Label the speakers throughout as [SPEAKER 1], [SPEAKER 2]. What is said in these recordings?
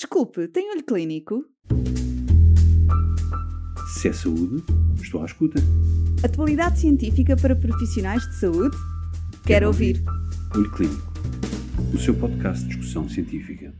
[SPEAKER 1] Desculpe, tem olho clínico?
[SPEAKER 2] Se é saúde, estou à escuta.
[SPEAKER 1] Atualidade científica para profissionais de saúde? Quero, Quero ouvir.
[SPEAKER 2] ouvir. Olho Clínico, o seu podcast de discussão científica.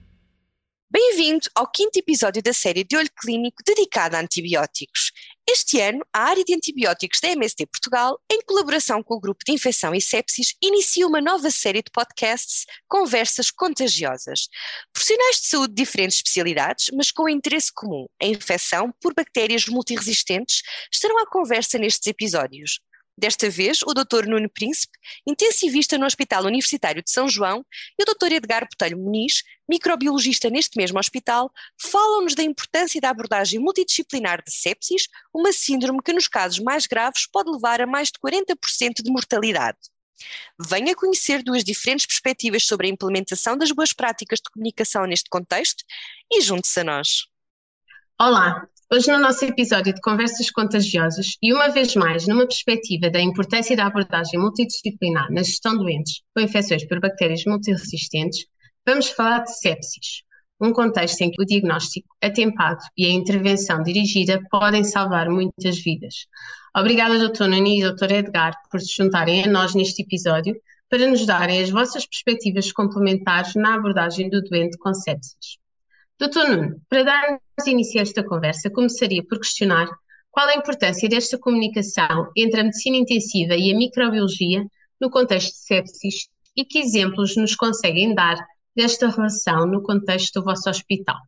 [SPEAKER 3] Bem-vindo ao quinto episódio da série de Olho Clínico dedicada a antibióticos. Este ano, a área de antibióticos da MSD Portugal, em colaboração com o Grupo de Infecção e Sepsis, inicia uma nova série de podcasts Conversas Contagiosas. Profissionais de saúde de diferentes especialidades, mas com interesse comum, a infecção por bactérias multiresistentes, estarão à conversa nestes episódios. Desta vez, o Dr. Nuno Príncipe, intensivista no Hospital Universitário de São João, e o Dr. Edgar Botelho Muniz, microbiologista neste mesmo hospital, falam-nos da importância da abordagem multidisciplinar de sepsis, uma síndrome que nos casos mais graves pode levar a mais de 40% de mortalidade. Venha conhecer duas diferentes perspectivas sobre a implementação das boas práticas de comunicação neste contexto e junte-se a nós.
[SPEAKER 4] Olá, Hoje, no nosso episódio de Conversas Contagiosas, e uma vez mais numa perspectiva da importância da abordagem multidisciplinar na gestão de doentes com infecções por bactérias multiresistentes, vamos falar de sepsis, um contexto em que o diagnóstico atempado e a intervenção dirigida podem salvar muitas vidas. Obrigada, Dr. Nani e Dr. Edgar, por se juntarem a nós neste episódio para nos darem as vossas perspectivas complementares na abordagem do doente com sepsis. Doutor Nuno, para darmos início a esta conversa, começaria por questionar qual a importância desta comunicação entre a medicina intensiva e a microbiologia no contexto de sepsis e que exemplos nos conseguem dar desta relação no contexto do vosso hospital.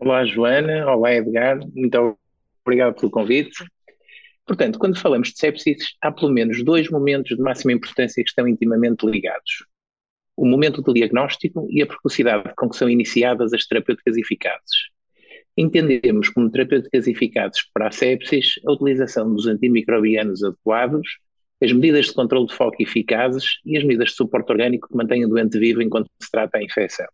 [SPEAKER 5] Olá, Joana. Olá, Edgar. Muito obrigado pelo convite. Portanto, quando falamos de sepsis, há pelo menos dois momentos de máxima importância que estão intimamente ligados o momento do diagnóstico e a precocidade com que são iniciadas as terapêuticas eficazes. Entendemos como terapêuticas eficazes para a sepsis a utilização dos antimicrobianos adequados, as medidas de controle de foco eficazes e as medidas de suporte orgânico que mantêm o doente vivo enquanto se trata a infecção.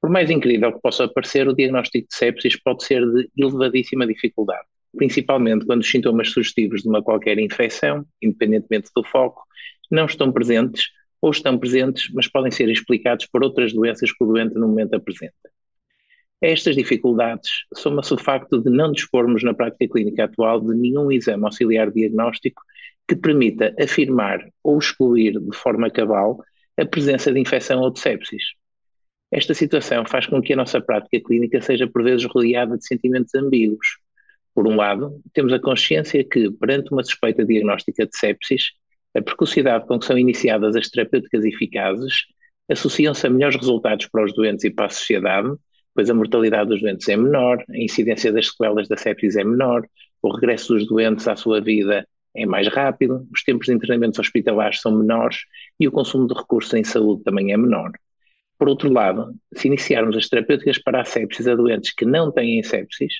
[SPEAKER 5] Por mais incrível que possa parecer, o diagnóstico de sepsis pode ser de elevadíssima dificuldade, principalmente quando os sintomas sugestivos de uma qualquer infecção, independentemente do foco, não estão presentes ou estão presentes, mas podem ser explicados por outras doenças que o doente no momento apresenta. Estas dificuldades soma-se o facto de não dispormos na prática clínica atual de nenhum exame auxiliar diagnóstico que permita afirmar ou excluir de forma cabal a presença de infecção ou de sepsis. Esta situação faz com que a nossa prática clínica seja por vezes rodeada de sentimentos ambíguos. Por um lado, temos a consciência que, perante uma suspeita diagnóstica de sepsis, a precocidade com que são iniciadas as terapêuticas eficazes associam-se a melhores resultados para os doentes e para a sociedade, pois a mortalidade dos doentes é menor, a incidência das sequelas da sepsis é menor, o regresso dos doentes à sua vida é mais rápido, os tempos de internamentos hospitalares são menores e o consumo de recursos em saúde também é menor. Por outro lado, se iniciarmos as terapêuticas para a sepsis a doentes que não têm sepsis,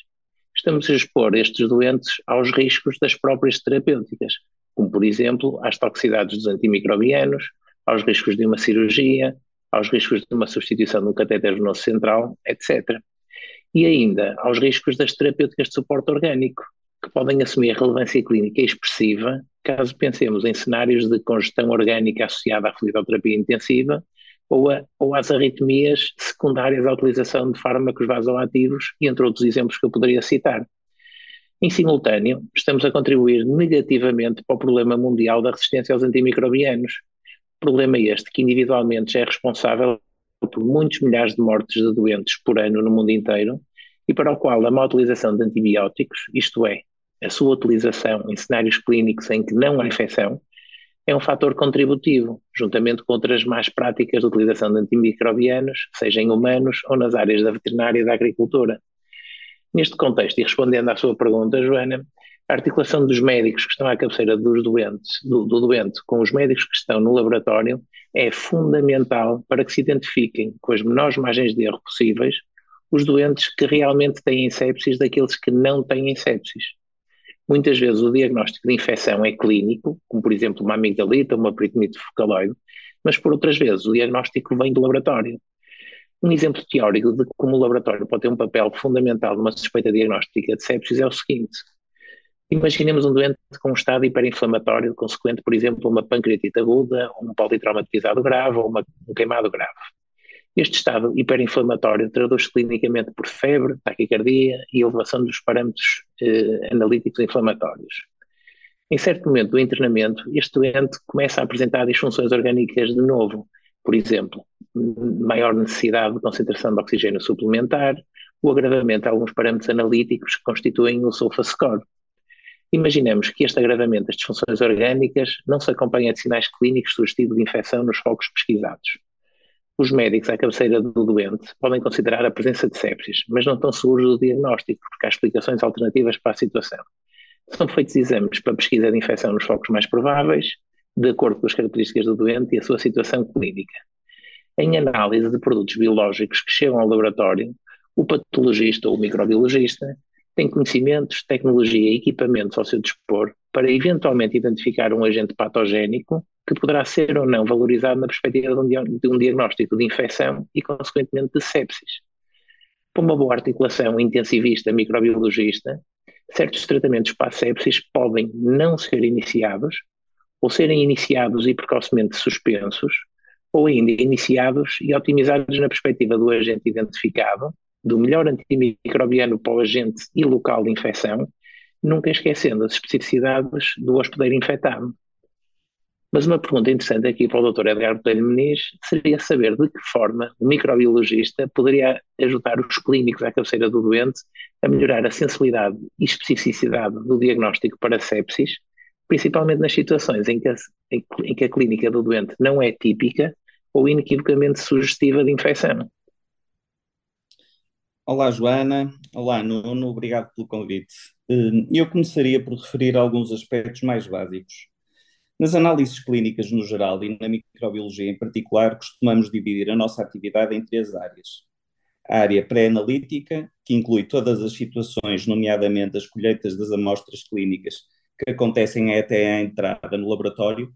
[SPEAKER 5] estamos a expor estes doentes aos riscos das próprias terapêuticas, como por exemplo às toxicidades dos antimicrobianos, aos riscos de uma cirurgia, aos riscos de uma substituição do catéter venoso central, etc. E ainda aos riscos das terapêuticas de suporte orgânico, que podem assumir relevância clínica expressiva caso pensemos em cenários de congestão orgânica associada à fluidoterapia intensiva ou, a, ou às arritmias secundárias à utilização de fármacos vasoativos, entre outros exemplos que eu poderia citar. Em simultâneo, estamos a contribuir negativamente para o problema mundial da resistência aos antimicrobianos. Problema este que individualmente já é responsável por muitos milhares de mortes de doentes por ano no mundo inteiro e para o qual a má utilização de antibióticos, isto é, a sua utilização em cenários clínicos em que não há infecção, é um fator contributivo, juntamente com outras más práticas de utilização de antimicrobianos, seja em humanos ou nas áreas da veterinária e da agricultura. Neste contexto, e respondendo à sua pergunta, Joana, a articulação dos médicos que estão à cabeceira dos doentes, do, do, doente com os médicos que estão no laboratório é fundamental para que se identifiquem com as menores margens de erro possíveis os doentes que realmente têm sepsis daqueles que não têm sepsis. Muitas vezes o diagnóstico de infecção é clínico, como por exemplo uma amigdalita, uma peritonite focaloide, mas por outras vezes o diagnóstico vem do laboratório. Um exemplo teórico de como o laboratório pode ter um papel fundamental numa suspeita diagnóstica de sepsis é o seguinte. Imaginemos um doente com um estado hiperinflamatório consequente, por exemplo, uma pancreatite aguda, um politraumatizado grave ou uma, um queimado grave. Este estado hiperinflamatório traduz-se clinicamente por febre, taquicardia e elevação dos parâmetros eh, analíticos inflamatórios. Em certo momento do internamento, este doente começa a apresentar disfunções orgânicas de novo, por exemplo, maior necessidade de concentração de oxigênio suplementar, o agravamento de alguns parâmetros analíticos que constituem o sulfa score. Imaginemos que este agravamento das disfunções orgânicas não se acompanha de sinais clínicos sugestivos de infecção nos focos pesquisados. Os médicos à cabeceira do doente podem considerar a presença de sepsis, mas não estão seguros do diagnóstico, porque há explicações alternativas para a situação. São feitos exames para pesquisa de infecção nos focos mais prováveis, de acordo com as características do doente e a sua situação clínica. Em análise de produtos biológicos que chegam ao laboratório, o patologista ou o microbiologista tem conhecimentos, tecnologia e equipamentos ao seu dispor para eventualmente identificar um agente patogénico que poderá ser ou não valorizado na perspectiva de um, diagnóstico de infecção e, consequentemente, de sepsis. Para uma boa articulação intensivista microbiologista, certos tratamentos para a sepsis podem não ser iniciados ou serem iniciados e precocemente suspensos, ou ainda iniciados e otimizados na perspectiva do agente identificado, do melhor antimicrobiano para o agente e local de infecção, nunca esquecendo as especificidades do hospedeiro infectado. Mas uma pergunta interessante aqui para o Dr. Edgar Botelho Meniz seria saber de que forma o microbiologista poderia ajudar os clínicos à cabeceira do doente a melhorar a sensibilidade e especificidade do diagnóstico para sepsis, principalmente nas situações em que, a, em que a clínica do doente não é típica ou inequivocamente sugestiva de infecção.
[SPEAKER 6] Olá, Joana. Olá, Nuno. Obrigado pelo convite. Hum, eu começaria por referir alguns aspectos mais básicos. Nas análises clínicas no geral e na microbiologia em particular, costumamos dividir a nossa atividade em três áreas. A área pré-analítica, que inclui todas as situações, nomeadamente as colheitas das amostras clínicas que acontecem até à entrada no laboratório,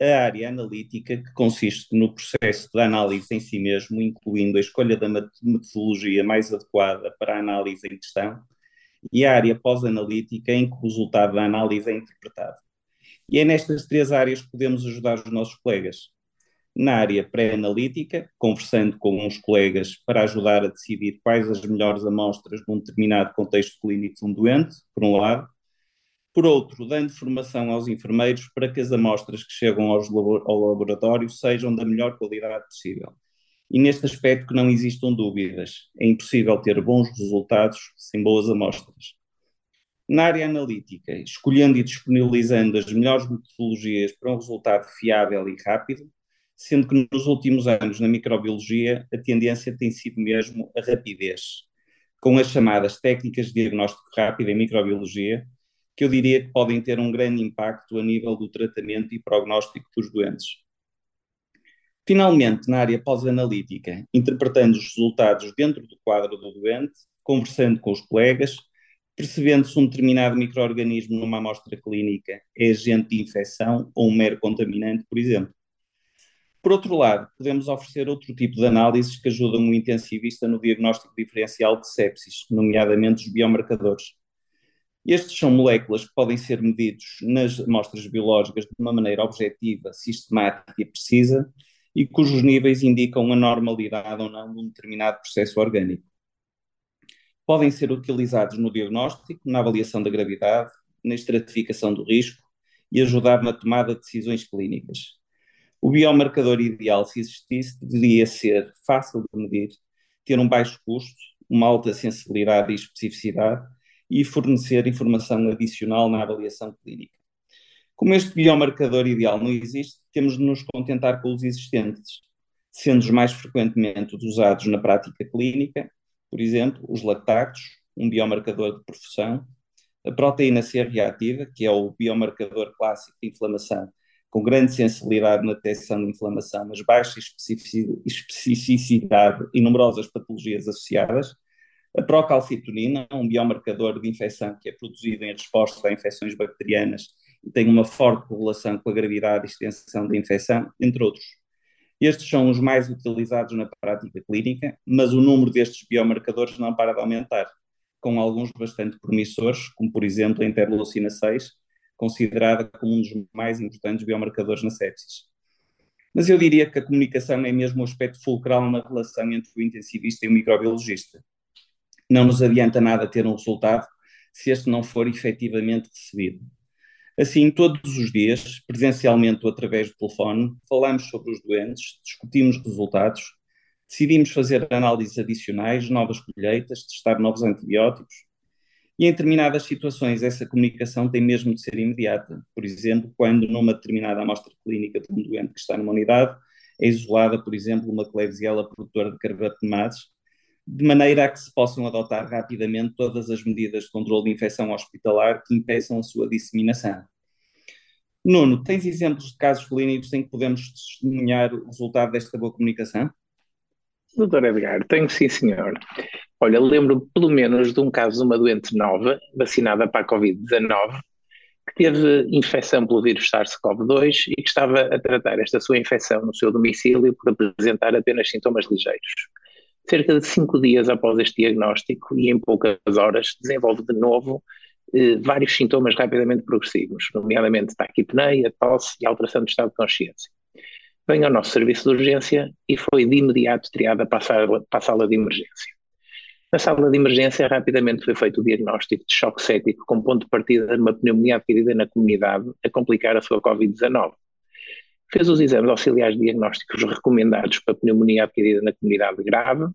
[SPEAKER 6] a área analítica, que consiste no processo de análise em si mesmo, incluindo a escolha da metodologia mais adequada para a análise em questão, e a área pós-analítica, em que o resultado da análise é interpretado. E é nestas três áreas que podemos ajudar os nossos colegas. Na área pré-analítica, conversando com uns colegas para ajudar a decidir quais as melhores amostras num determinado contexto clínico de um doente, por um lado, por outro, dando formação aos enfermeiros para que as amostras que chegam aos, ao laboratório sejam da melhor qualidade possível. E neste aspecto que não existam dúvidas, é impossível ter bons resultados sem boas amostras. Na área analítica, escolhendo e disponibilizando as melhores metodologias para um resultado fiável e rápido, sendo que nos últimos anos na microbiologia a tendência tem sido mesmo a rapidez, com as chamadas técnicas de diagnóstico rápido em microbiologia, que eu diria que podem ter um grande impacto a nível do tratamento e prognóstico dos doentes. Finalmente, na área pós-analítica, interpretando os resultados dentro do quadro do doente, conversando com os colegas, percebendo se um determinado microorganismo numa amostra clínica é agente de infecção ou um mero contaminante, por exemplo. Por outro lado, podemos oferecer outro tipo de análises que ajudam o intensivista no diagnóstico diferencial de sepsis, nomeadamente os biomarcadores. Estes são moléculas que podem ser medidos nas amostras biológicas de uma maneira objetiva, sistemática e precisa, e cujos níveis indicam a normalidade ou não de um determinado processo orgânico. Podem ser utilizados no diagnóstico, na avaliação da gravidade, na estratificação do risco e ajudar na tomada de decisões clínicas. O biomarcador ideal, se existisse, deveria ser fácil de medir, ter um baixo custo, uma alta sensibilidade e especificidade e fornecer informação adicional na avaliação clínica. Como este biomarcador ideal não existe, temos de nos contentar com os existentes, sendo os mais frequentemente usados na prática clínica, por exemplo, os lactatos, um biomarcador de profusão, a proteína C reativa, que é o biomarcador clássico de inflamação, com grande sensibilidade na detecção de inflamação, mas baixa especificidade e numerosas patologias associadas, a procalcitonina, um biomarcador de infecção que é produzido em resposta a infecções bacterianas e tem uma forte correlação com a gravidade e extensão da infecção, entre outros. Estes são os mais utilizados na prática clínica, mas o número destes biomarcadores não para de aumentar, com alguns bastante promissores, como por exemplo a interleucina 6, considerada como um dos mais importantes biomarcadores na sepsis. Mas eu diria que a comunicação é mesmo o aspecto fulcral na relação entre o intensivista e o microbiologista. Não nos adianta nada ter um resultado se este não for efetivamente recebido. Assim, todos os dias, presencialmente ou através do telefone, falamos sobre os doentes, discutimos resultados, decidimos fazer análises adicionais, novas colheitas, testar novos antibióticos. E em determinadas situações, essa comunicação tem mesmo de ser imediata. Por exemplo, quando numa determinada amostra clínica de um doente que está numa unidade é isolada, por exemplo, uma Klebsiella produtora de carbapenemases, de maneira a que se possam adotar rapidamente todas as medidas de controle de infecção hospitalar que impeçam a sua disseminação. Nuno, tens exemplos de casos clínicos em que podemos testemunhar o resultado desta boa comunicação?
[SPEAKER 5] Doutor Edgar, tenho sim, senhor. Olha, lembro pelo menos de um caso de uma doente nova, vacinada para a Covid-19, que teve infecção pelo vírus SARS-CoV-2 e que estava a tratar esta sua infecção no seu domicílio por apresentar apenas sintomas ligeiros. Cerca de cinco dias após este diagnóstico e em poucas horas desenvolve de novo eh, vários sintomas rapidamente progressivos, nomeadamente taquipneia, tosse e alteração do estado de consciência. Vem ao nosso serviço de urgência e foi de imediato triada para a sala, para a sala de emergência. Na sala de emergência, rapidamente foi feito o diagnóstico de choque cético com ponto de partida de uma pneumonia adquirida na comunidade a complicar a sua Covid-19. Fez os exames auxiliares diagnósticos recomendados para pneumonia adquirida na comunidade grave.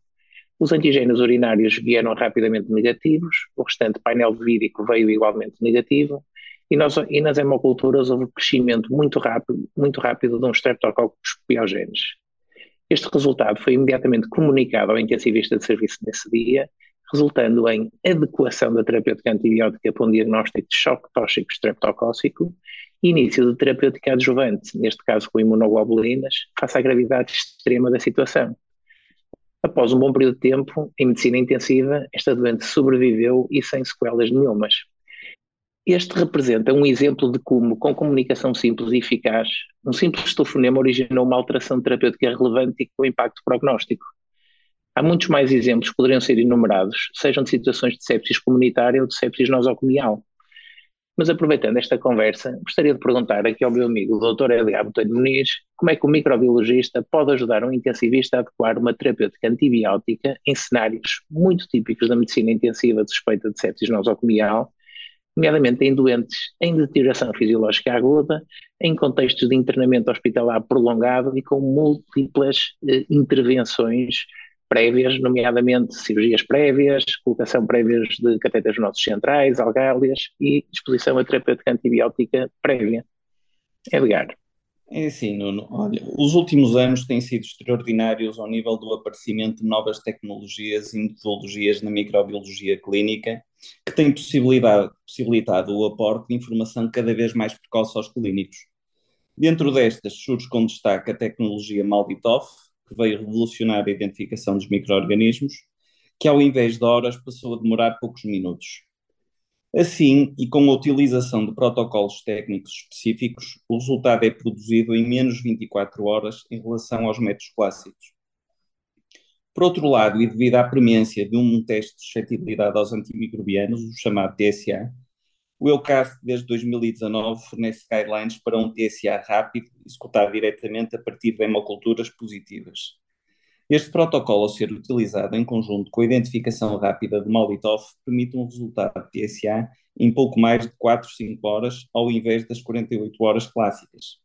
[SPEAKER 5] Os antigênios urinários vieram rapidamente negativos, o restante painel vírico veio igualmente negativo, e, nós, e nas hemoculturas houve crescimento muito rápido, muito rápido de um streptococcus pyogenes. Este resultado foi imediatamente comunicado ao intensivista de serviço nesse dia, resultando em adequação da terapêutica antibiótica para um diagnóstico de choque tóxico streptocócico início de terapêutica adjuvante, neste caso com imunoglobulinas, face à gravidade extrema da situação. Após um bom período de tempo, em medicina intensiva, esta doente sobreviveu e sem sequelas nenhumas. Este representa um exemplo de como, com comunicação simples e eficaz, um simples telefonema originou uma alteração terapêutica relevante e com impacto prognóstico. Há muitos mais exemplos que poderiam ser enumerados, sejam de situações de sepsis comunitária ou de sepsis nosocomial. Mas aproveitando esta conversa, gostaria de perguntar aqui ao meu amigo, o Dr. Edgar Botelho Muniz, como é que o microbiologista pode ajudar um intensivista a adequar uma terapêutica antibiótica em cenários muito típicos da medicina intensiva de suspeita de sepsis nosocomial, nomeadamente em doentes em deterioração fisiológica aguda, em contextos de internamento hospitalar prolongado e com múltiplas eh, intervenções prévias, nomeadamente cirurgias prévias, colocação prévias de catetas nossos centrais, algálias e exposição a terapêutica antibiótica prévia. Edgar.
[SPEAKER 6] É assim, Nuno. Olha, os últimos anos têm sido extraordinários ao nível do aparecimento de novas tecnologias e metodologias na microbiologia clínica que têm possibilitado o aporte de informação cada vez mais precoce aos clínicos. Dentro destas surge com destaque a tecnologia Malbitoff, que veio revolucionar a identificação dos micro-organismos, que ao invés de horas passou a demorar poucos minutos. Assim, e com a utilização de protocolos técnicos específicos, o resultado é produzido em menos de 24 horas em relação aos métodos clássicos. Por outro lado, e devido à premência de um teste de suscetibilidade aos antimicrobianos, o chamado TSA, o EUCAF, desde 2019, fornece guidelines para um TSA rápido, executado diretamente a partir de hemoculturas positivas. Este protocolo, ao ser utilizado em conjunto com a identificação rápida de Molotov, permite um resultado de TSA em pouco mais de 4, 5 horas, ao invés das 48 horas clássicas.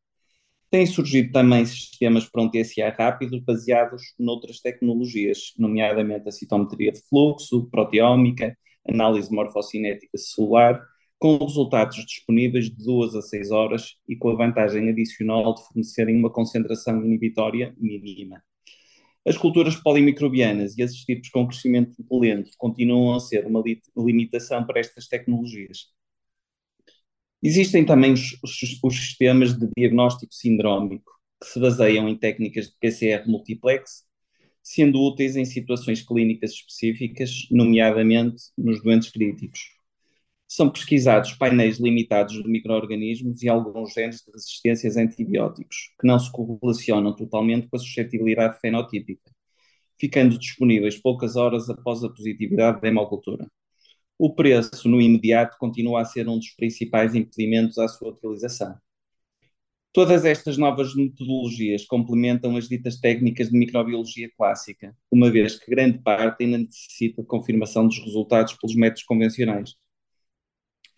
[SPEAKER 6] Têm surgido também sistemas para um TSA rápido baseados noutras tecnologias, nomeadamente a citometria de fluxo, proteómica, análise morfocinética celular com resultados disponíveis de 2 a 6 horas e com a vantagem adicional de fornecerem uma concentração inibitória mínima. As culturas polimicrobianas e esses tipos com crescimento lento continuam a ser uma limitação para estas tecnologias. Existem também os, os, sistemas de diagnóstico sindrómico, que se baseiam em técnicas de PCR multiplex, sendo úteis em situações clínicas específicas, nomeadamente nos doentes críticos são pesquisados painéis limitados de micro-organismos e alguns genes de resistências a antibióticos, que não se correlacionam totalmente com a suscetibilidade fenotípica, ficando disponíveis poucas horas após a positividade da hemocultura. O preço, no imediato, continua a ser um dos principais impedimentos à sua utilização. Todas estas novas metodologias complementam as ditas técnicas de microbiologia clássica, uma vez que grande parte ainda necessita confirmação dos resultados pelos métodos convencionais.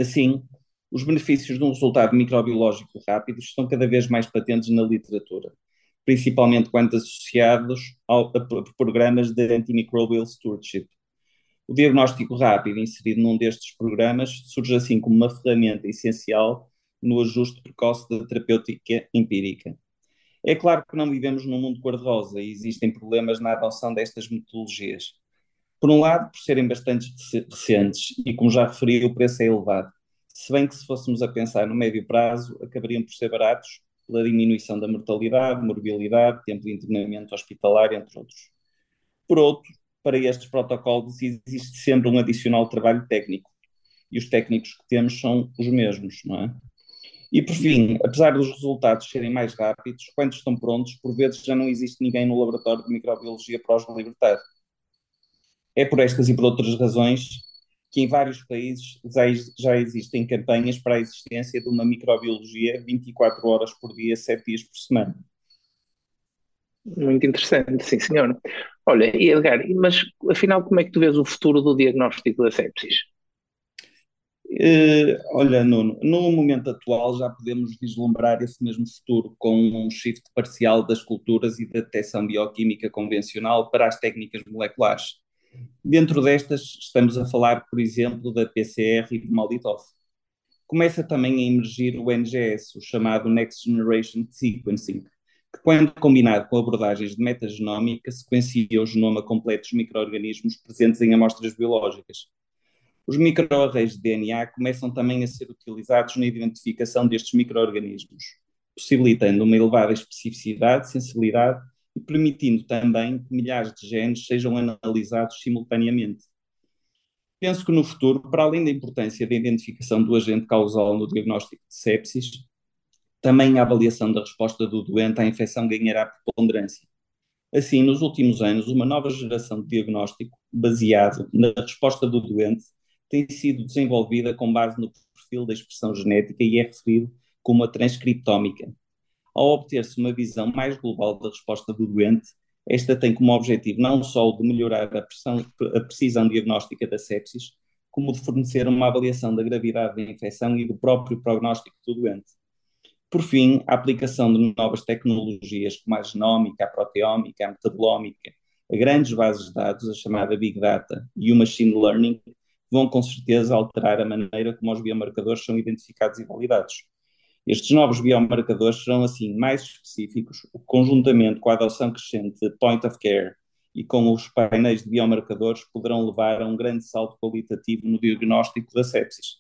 [SPEAKER 6] Assim, os benefícios de um resultado microbiológico rápido estão cada vez mais patentes na literatura, principalmente quando associados ao, a programas de antimicrobial stewardship. O diagnóstico rápido inserido num destes programas surge assim como uma ferramenta essencial no ajuste precoce da terapêutica empírica. É claro que não vivemos num mundo cor-de-rosa e existem problemas na adoção destas metodologias. Por um lado, por serem bastante recentes e, como já referi, o preço é elevado. Se bem que, se fôssemos a pensar no médio prazo, acabariam por ser baratos pela diminuição da mortalidade, morbilidade, tempo de internamento hospitalar, entre outros. Por outro, para estes protocolos existe sempre um adicional trabalho técnico. E os técnicos que temos são os mesmos, não é? E por fim, apesar dos resultados serem mais rápidos, quando estão prontos, por vezes já não existe ninguém no laboratório de microbiologia para os libertar. É por estas e por outras razões que em vários países já existem campanhas para a existência de uma microbiologia 24 horas por dia, 7 dias por semana.
[SPEAKER 5] Muito interessante, sim senhor. Olha, e Edgar, mas afinal como é que tu vês o futuro do diagnóstico da sepsis?
[SPEAKER 6] Uh, olha, Nuno, no momento atual já podemos vislumbrar esse mesmo futuro com um shift parcial das culturas e da detecção bioquímica convencional para as técnicas moleculares. Dentro destas, estamos a falar, por exemplo, da PCR e do Malditoff. Começa também a emergir o NGS, o chamado Next Generation Sequencing, que, quando combinado com abordagens de metagenómica, sequencia o genoma completo dos micro-organismos presentes em amostras biológicas os microarrays de DNA começam também a ser utilizados na identificação destes microorganismos, possibilitando uma elevada especificidade, sensibilidade e permitindo também que milhares de genes sejam analisados simultaneamente. Penso que no futuro, para além da importância da identificação do agente causal no diagnóstico de sepsis, também a avaliação da resposta do doente à infecção ganhará preponderância. Assim, nos últimos anos, uma nova geração de diagnóstico baseado na resposta do doente tem sido desenvolvida com base no perfil da expressão genética e é referido como a transcriptómica. Ao obter-se uma visão mais global da resposta do doente, esta tem como objetivo não só o de melhorar a, pressão, a precisão diagnóstica da sepsis, como de fornecer uma avaliação da gravidade da infecção e do próprio prognóstico do doente. Por fim, a aplicação de novas tecnologias como a genómica, a proteómica, a metabolomica, a grandes bases de dados, a chamada Big Data, e o Machine Learning, vão com certeza alterar a maneira como os biomarcadores são identificados e validados. Estes novos biomarcadores serão, assim, mais específicos, conjuntamente com a adoção crescente de point of care e com os painéis de biomarcadores, poderão levar a um grande salto qualitativo no diagnóstico da sepsis.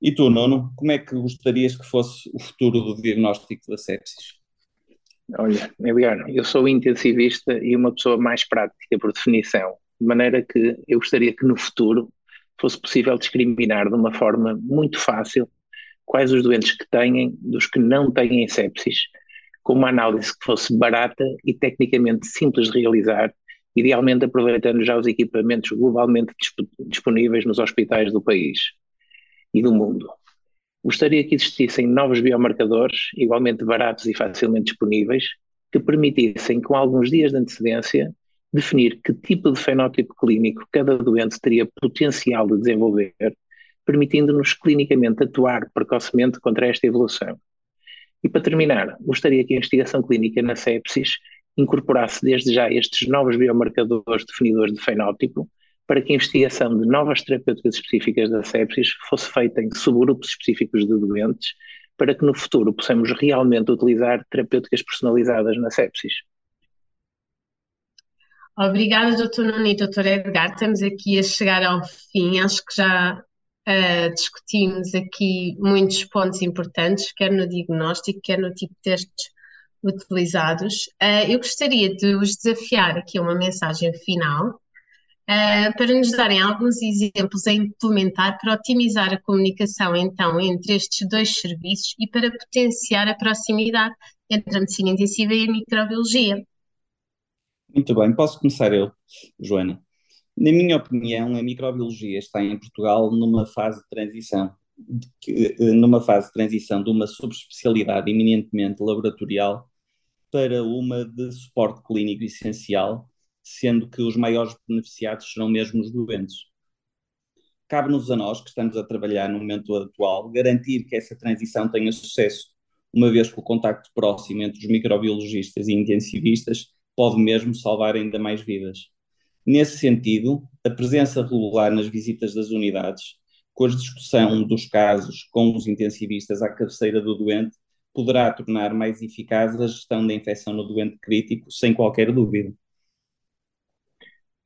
[SPEAKER 6] E tu, Nuno, como é que gostarias que fosse o futuro do diagnóstico da sepsis?
[SPEAKER 5] Olha, Edgar, eu sou intensivista e uma pessoa mais prática por definição, de maneira que eu gostaria que no futuro fosse possível discriminar de uma forma muito fácil quais os doentes que têm dos que não têm sepsis, com uma análise que fosse barata e tecnicamente simples de realizar, idealmente aproveitando já os equipamentos globalmente disponíveis nos hospitais do país e do mundo. Gostaria que existissem novos biomarcadores, igualmente baratos e facilmente disponíveis, que permitissem, com alguns dias de antecedência, definir que tipo de fenótipo clínico cada doente teria potencial de desenvolver, permitindo-nos clinicamente atuar precocemente contra esta evolução. E para terminar, gostaria que a investigação clínica na sepsis incorporasse desde já estes novos biomarcadores definidores de fenótipo, para que a investigação de novas terapêuticas específicas da sepsis fosse feita em subgrupos específicos de doentes, para que no futuro possamos realmente utilizar terapêuticas personalizadas na sepsis.
[SPEAKER 4] Obrigada, doutor Nuno e doutor Edgar. Estamos aqui a chegar ao fim. Acho que já uh, discutimos aqui muitos pontos importantes, quer no diagnóstico, quer no tipo de testes utilizados. Uh, eu gostaria de vos desafiar aqui uma mensagem final uh, para nos darem alguns exemplos a implementar para otimizar a comunicação então entre estes dois serviços e para potenciar a proximidade entre a medicina intensiva e a microbiologia.
[SPEAKER 6] Muito bem, posso começar eu, Joana. Na minha opinião, a microbiologia está em Portugal numa fase de transição. que, numa fase de transição de uma subespecialidade eminentemente laboratorial para uma de suporte clínico essencial, sendo que os maiores beneficiados serão mesmo os doentes. Cabe-nos a nós, que estamos a trabalhar no momento atual, garantir que essa transição tenha sucesso, uma vez que o contacto próximo entre os microbiologistas e intensivistas pode mesmo salvar ainda mais vidas. Nesse sentido, a presença regular nas visitas das unidades, com a discussão dos casos com os intensivistas à cabeceira do doente, poderá tornar mais eficaz a gestão da infecção no doente crítico, sem qualquer dúvida.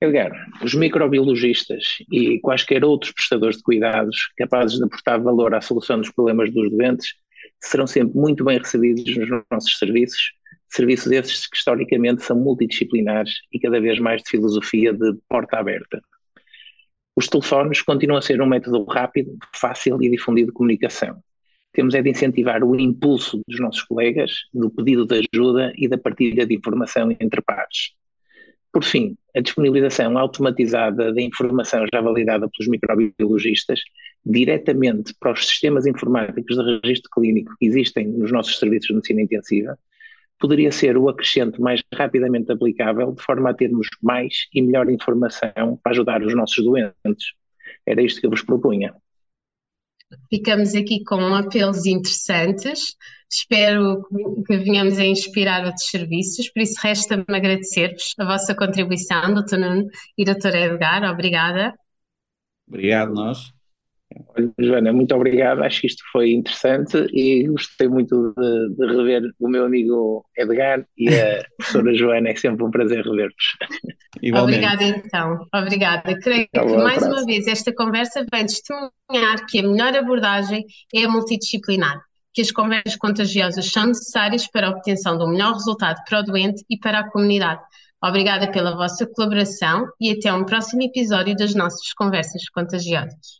[SPEAKER 5] Edgar, os microbiologistas e quaisquer outros prestadores de cuidados capazes de aportar valor à solução dos problemas dos doentes serão sempre muito bem recebidos nos nossos serviços, serviços esses que historicamente são multidisciplinares e cada vez mais de filosofia de porta aberta. Os telefones continuam a ser um método rápido, fácil e difundido de comunicação temos é de incentivar o impulso dos nossos colegas, do pedido de ajuda e da partilha de informação entre pares. Por fim, a disponibilização automatizada da informação já validada pelos microbiologistas diretamente para os sistemas informáticos de registro clínico que existem nos nossos serviços de medicina intensiva poderia ser o acrescente mais rapidamente aplicável de forma a termos mais e melhor informação para ajudar os nossos doentes. Era isto que eu vos propunha.
[SPEAKER 4] Ficamos aqui com apelos interessantes. Espero que venhamos a inspirar outros serviços, por isso resta-me agradecer-vos a vossa contribuição, Dr. Nuno e Dr. Edgar. Obrigada.
[SPEAKER 6] Obrigado, nós.
[SPEAKER 5] Joana, muito obrigado. Acho que isto foi interessante e gostei muito de, de rever o meu amigo Edgar e a professora Joana. É sempre um prazer rever-vos.
[SPEAKER 4] Obrigada, então. Obrigada. Creio que mais uma vez esta conversa vem testemunhar que a melhor abordagem é a multidisciplinar, que as conversas contagiosas são necessárias para a obtenção de um melhor resultado para o doente e para a comunidade. Obrigada pela vossa colaboração e até um próximo episódio das nossas conversas contagiosas.